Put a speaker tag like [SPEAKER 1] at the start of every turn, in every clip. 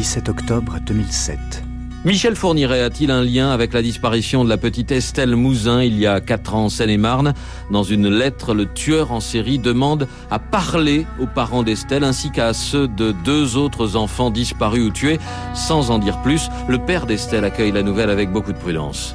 [SPEAKER 1] 17 octobre 2007.
[SPEAKER 2] Michel Fourniret a-t-il un lien avec la disparition de la petite Estelle Mouzin il y a 4 ans en Seine-et-Marne Dans une lettre, le tueur en série demande à parler aux parents d'Estelle ainsi qu'à ceux de deux autres enfants disparus ou tués. Sans en dire plus, le père d'Estelle accueille la nouvelle avec beaucoup de prudence.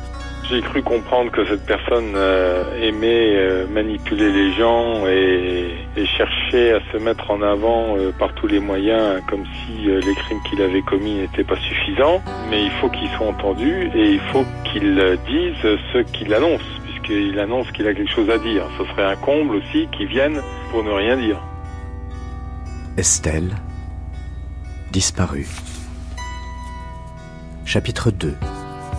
[SPEAKER 3] J'ai cru comprendre que cette personne euh, aimait euh, manipuler les gens et, cherchait à se mettre en avant euh, par tous les moyens, comme si les crimes qu'il avait commis n'étaient pas suffisants. Mais il faut qu'il soit entendu et il faut qu'il dise ce qu'il annonce, puisqu'il annonce qu'il a quelque chose à dire. Ce serait un comble aussi qu'il vienne pour ne rien dire.
[SPEAKER 1] Estelle, disparue. Chapitre 2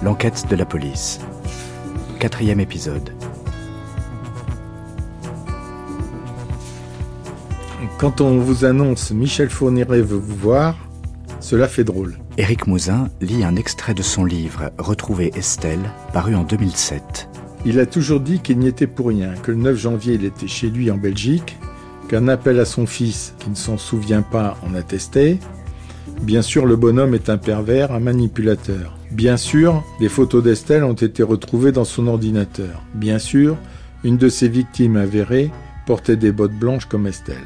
[SPEAKER 1] L'enquête de la police. Quatrième épisode.
[SPEAKER 4] Quand on vous annonce Michel Fourniret veut vous voir, cela fait drôle.
[SPEAKER 1] Éric Mouzin lit un extrait de son livre Retrouver Estelle, paru en 2007.
[SPEAKER 4] Il a toujours dit qu'il n'y était pour rien, que le 9 janvier il était chez lui en Belgique, qu'un appel à son fils, qui ne s'en souvient pas, en attestait. Bien sûr, le bonhomme est un pervers, un manipulateur. Bien sûr, des photos d'Estelle ont été retrouvées dans son ordinateur. Bien sûr, une de ses victimes avérées portait des bottes blanches comme Estelle.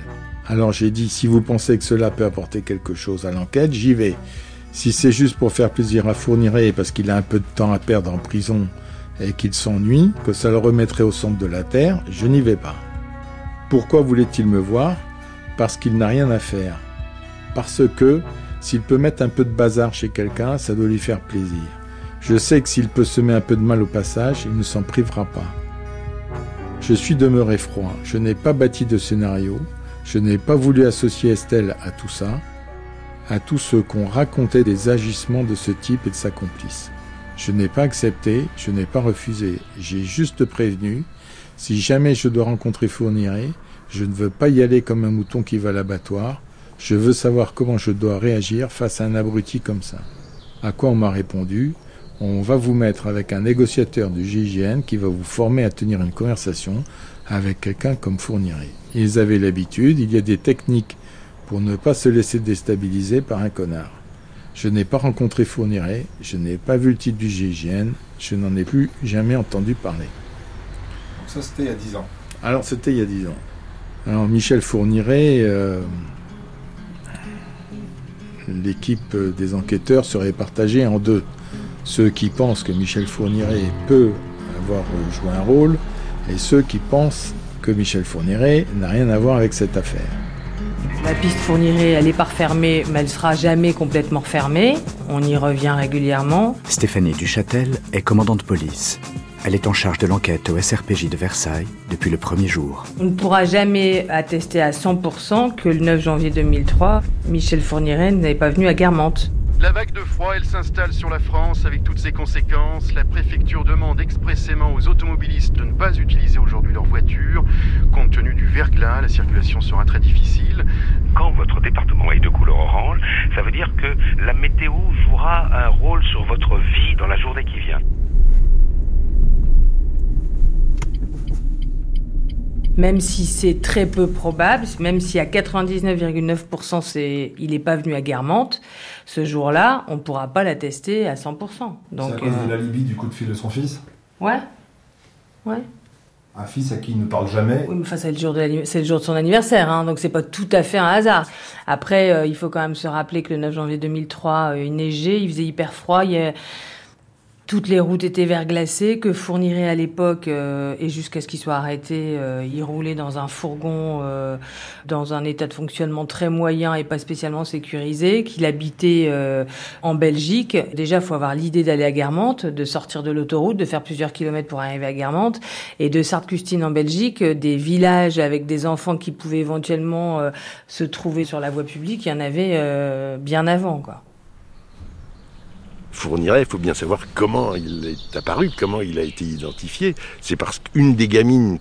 [SPEAKER 4] Alors j'ai dit, si vous pensez que cela peut apporter quelque chose à l'enquête, j'y vais. Si c'est juste pour faire plaisir à Fourniret parce qu'il a un peu de temps à perdre en prison et qu'il s'ennuie, que ça le remettrait au centre de la Terre, je n'y vais pas. Pourquoi voulait-il me voir? Parce qu'il n'a rien à faire. Parce que s'il peut mettre un peu de bazar chez quelqu'un, ça doit lui faire plaisir. Je sais que s'il peut semer un peu de mal au passage, il ne s'en privera pas. Je suis demeuré froid, je n'ai pas bâti de scénario, je n'ai pas voulu associer Estelle à tout ça, à tout ce qu'on racontait des agissements de ce type et de sa complice. Je n'ai pas accepté, je n'ai pas refusé, j'ai juste prévenu, si jamais je dois rencontrer Fourniret, je ne veux pas y aller comme un mouton qui va à l'abattoir, je veux savoir comment je dois réagir face à un abruti comme ça. À quoi on m'a répondu On va vous mettre avec un négociateur du GIGN qui va vous former à tenir une conversation avec quelqu'un comme Fourniret. Ils avaient l'habitude, il y a des techniques pour ne pas se laisser déstabiliser par un connard. Je n'ai pas rencontré Fourniret, je n'ai pas vu le titre du GIGN, je n'en ai plus jamais entendu parler.
[SPEAKER 5] Donc ça c'était il y a 10 ans
[SPEAKER 4] Alors c'était il y a 10 ans. Alors Michel Fourniret, euh, l'équipe des enquêteurs serait partagée en deux. Ceux qui pensent que Michel Fourniret peut avoir joué un rôle et ceux qui pensent que Michel Fourniret n'a rien à voir avec cette affaire.
[SPEAKER 6] La piste Fourniret, elle n'est pas refermée, mais elle sera jamais complètement fermée. On y revient régulièrement.
[SPEAKER 1] Stéphanie Duchâtel est commandante de police. Elle est en charge de l'enquête au SRPJ de Versailles depuis le premier jour.
[SPEAKER 6] On ne pourra jamais attester à 100% que le 9 janvier 2003, Michel Fourniret n'est pas venu à Guermantes.
[SPEAKER 7] La vague de froid, elle s'installe sur la France avec toutes ses conséquences. La préfecture demande expressément aux automobilistes de ne pas utiliser aujourd'hui leur voiture. Compte tenu du verglas, la circulation sera très difficile.
[SPEAKER 8] Quand votre département est de couleur orange, ça veut dire que la météo jouera un rôle sur votre vie dans la journée qui vient.
[SPEAKER 6] Même si c'est très peu probable, même si à 99,9% c'est, il n'est pas venu à Guermantes, ce jour-là, on ne pourra pas l'attester à 100%.
[SPEAKER 5] Donc, c'est à cause de l'alibi du coup de fil de son fils?
[SPEAKER 6] Ouais. Ouais.
[SPEAKER 5] Un fils à qui il ne parle jamais?
[SPEAKER 6] Oui, mais enfin, c'est le jour de, c'est le jour de son anniversaire, hein, donc c'est pas tout à fait un hasard. Après, euh, il faut quand même se rappeler que le 9 janvier 2003, euh, il neigeait, il faisait hyper froid, il y a toutes les routes étaient verglacées, que Fourniret à l'époque, euh, et jusqu'à ce qu'il soit arrêté, euh, il roulait dans un fourgon euh, dans un état de fonctionnement très moyen et pas spécialement sécurisé, qu'il habitait en Belgique. Déjà, faut avoir l'idée d'aller à Guermantes, de sortir de l'autoroute, de faire plusieurs kilomètres pour arriver à Guermantes, et de Sarthe-Custine en Belgique, des villages avec des enfants qui pouvaient éventuellement se trouver sur la voie publique, il y en avait bien avant, quoi.
[SPEAKER 9] Fourniret, il faut bien savoir comment il est apparu, comment il a été identifié. C'est parce qu'une des gamines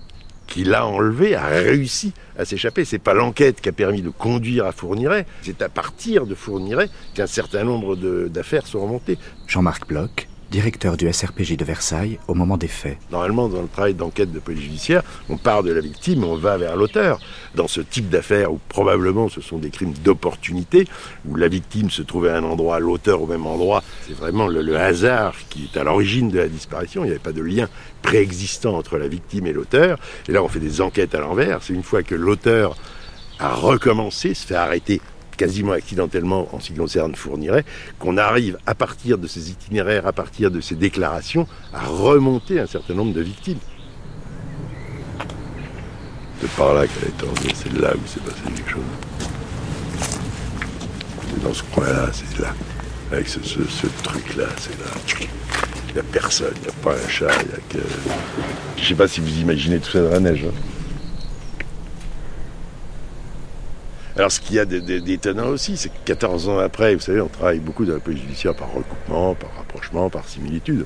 [SPEAKER 9] qu'il a enlevée a réussi à s'échapper. C'est pas l'enquête qui a permis de conduire à Fourniret, c'est à partir de Fourniret qu'un certain nombre d'affaires sont remontées.
[SPEAKER 1] Jean-Marc Bloch, directeur du SRPJ de Versailles au moment des faits.
[SPEAKER 9] Normalement, dans le travail d'enquête de police judiciaire, on part de la victime, on va vers l'auteur. Dans ce type d'affaires où probablement ce sont des crimes d'opportunité, où la victime se trouvait à un endroit, l'auteur au même endroit, c'est vraiment le, le, hasard qui est à l'origine de la disparition. Il n'y avait pas de lien préexistant entre la victime et l'auteur. Et là, on fait des enquêtes à l'envers. C'est une fois que l'auteur a recommencé, se fait arrêter quasiment accidentellement en ce qui concerne Fourniret, qu'on arrive à partir de ces itinéraires, à partir de ces déclarations, à remonter un certain nombre de victimes. C'est par là qu'elle est tournée, c'est là où s'est passé quelque chose. C'est dans ce coin-là, c'est là. Avec ce truc-là, c'est là. Il n'y a personne, il n'y a pas un chat, il n'y a que. Je ne sais pas si vous imaginez tout ça dans la neige. Hein. Alors, ce qu'il y a d'étonnant aussi, c'est que 14 ans après, vous savez, on travaille beaucoup dans la police judiciaire par recoupement, par rapprochement, par similitude.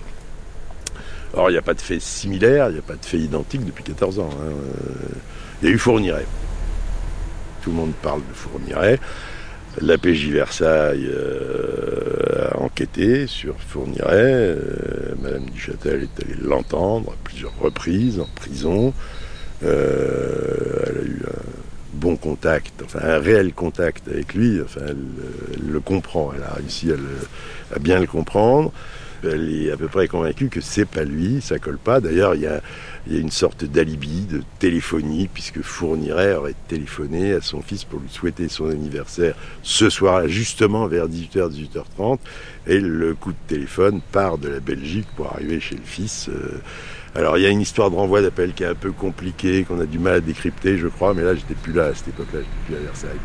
[SPEAKER 9] Alors, il n'y a pas de fait similaire, il n'y a pas de fait identique depuis 14 ans. Hein. Il y a eu Fourniret. Tout le monde parle de Fourniret. La PJ Versailles euh, a enquêté sur Fourniret. Euh, Madame Duchâtel est allée l'entendre à plusieurs reprises en prison. Euh, elle a eu un contact, enfin un réel contact avec lui, enfin elle, le comprend, elle a réussi à, bien le comprendre. Elle est à peu près convaincue que c'est pas lui, ça colle pas. D'ailleurs, il y a, une sorte d'alibi, de téléphonie, puisque Fourniret aurait téléphoné à son fils pour lui souhaiter son anniversaire ce soir-là, justement vers 18h, 18h30. Et le coup de téléphone part de la Belgique pour arriver chez le fils. Euh, alors il y a une histoire de renvoi d'appel qui est un peu compliquée, qu'on a du mal à décrypter, je crois, mais là j'étais plus là à cette époque-là, j'étais plus à Versailles.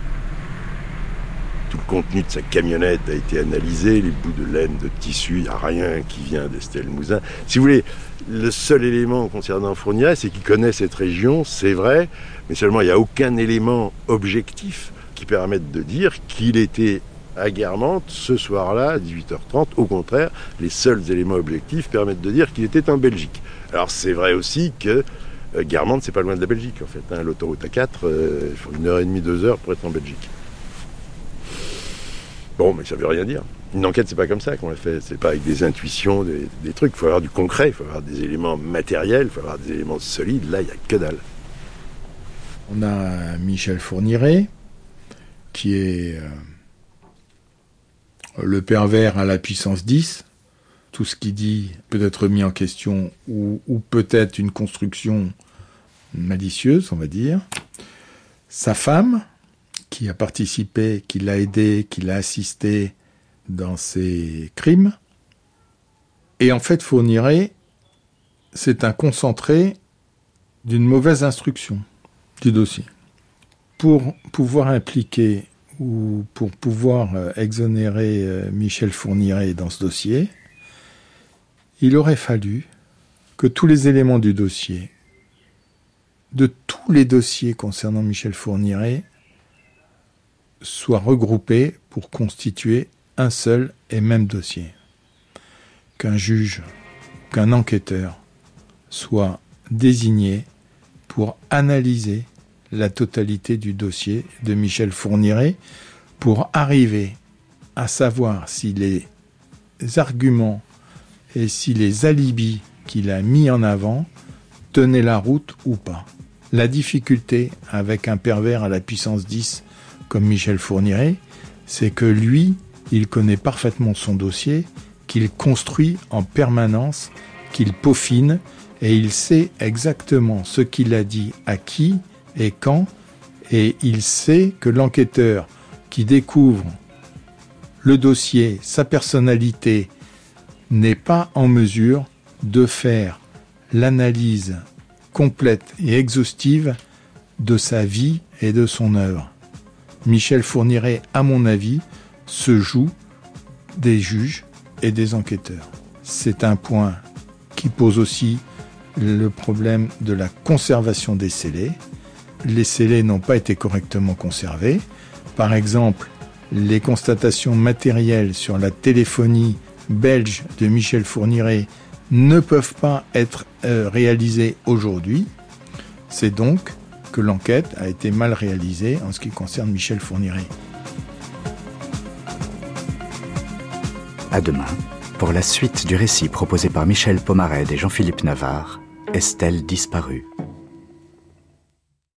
[SPEAKER 9] Tout le contenu de sa camionnette a été analysé, les bouts de laine, de tissu, il n'y a rien qui vient d'Estelle Mouzin. Si vous voulez, le seul élément concernant Fourniret, c'est qu'il connaît cette région, c'est vrai, mais seulement il n'y a aucun élément objectif qui permette de dire qu'il était à Guermantes ce soir-là, à 18h30. Au contraire, les seuls éléments objectifs permettent de dire qu'il était en Belgique. Alors c'est vrai aussi que euh, Guermantes, c'est pas loin de la Belgique en fait. Hein. L'autoroute A4, euh, il faut une heure et demie, deux heures pour être en Belgique. Bon, mais ça veut rien dire. Une enquête, c'est pas comme ça qu'on la fait. C'est pas avec des intuitions, des, trucs. Il faut avoir du concret, il faut avoir des éléments matériels, il faut avoir des éléments solides. Là, il n'y a que dalle.
[SPEAKER 4] On a Michel Fourniret, qui est euh, le pervers à la puissance 10. Tout ce qu'il dit peut être mis en question ou, peut-être une construction malicieuse, on va dire. Sa femme, qui a participé, qui l'a aidé, qui l'a assisté dans ses crimes. Et en fait, Fourniret, c'est un concentré d'une mauvaise instruction du dossier. Pour pouvoir impliquer ou pour pouvoir exonérer Michel Fourniret dans ce dossier, il aurait fallu que tous les éléments du dossier, de tous les dossiers concernant Michel Fourniret, soient regroupés pour constituer un seul et même dossier. Qu'un juge, qu'un enquêteur soit désigné pour analyser la totalité du dossier de Michel Fourniret pour arriver à savoir si les arguments et si les alibis qu'il a mis en avant tenaient la route ou pas. La difficulté avec un pervers à la puissance 10 comme Michel Fourniret, c'est que lui, il connaît parfaitement son dossier, qu'il construit en permanence, qu'il peaufine, et il sait exactement ce qu'il a dit à qui et quand, et il sait que l'enquêteur qui découvre le dossier, sa personnalité, n'est pas en mesure de faire l'analyse complète et exhaustive de sa vie et de son œuvre. Michel Fourniret, à mon avis, se joue des juges et des enquêteurs. C'est un point qui pose aussi le problème de la conservation des scellés. Les scellés n'ont pas été correctement conservés. Par exemple, les constatations matérielles sur la téléphonie belge de Michel Fourniret ne peuvent pas être euh, réalisées aujourd'hui. C'est donc que l'enquête a été mal réalisée en ce qui concerne Michel Fourniret.
[SPEAKER 1] À demain Pour la suite du récit proposé par Michel Pomared et Jean-Philippe Navarre, Estelle disparue.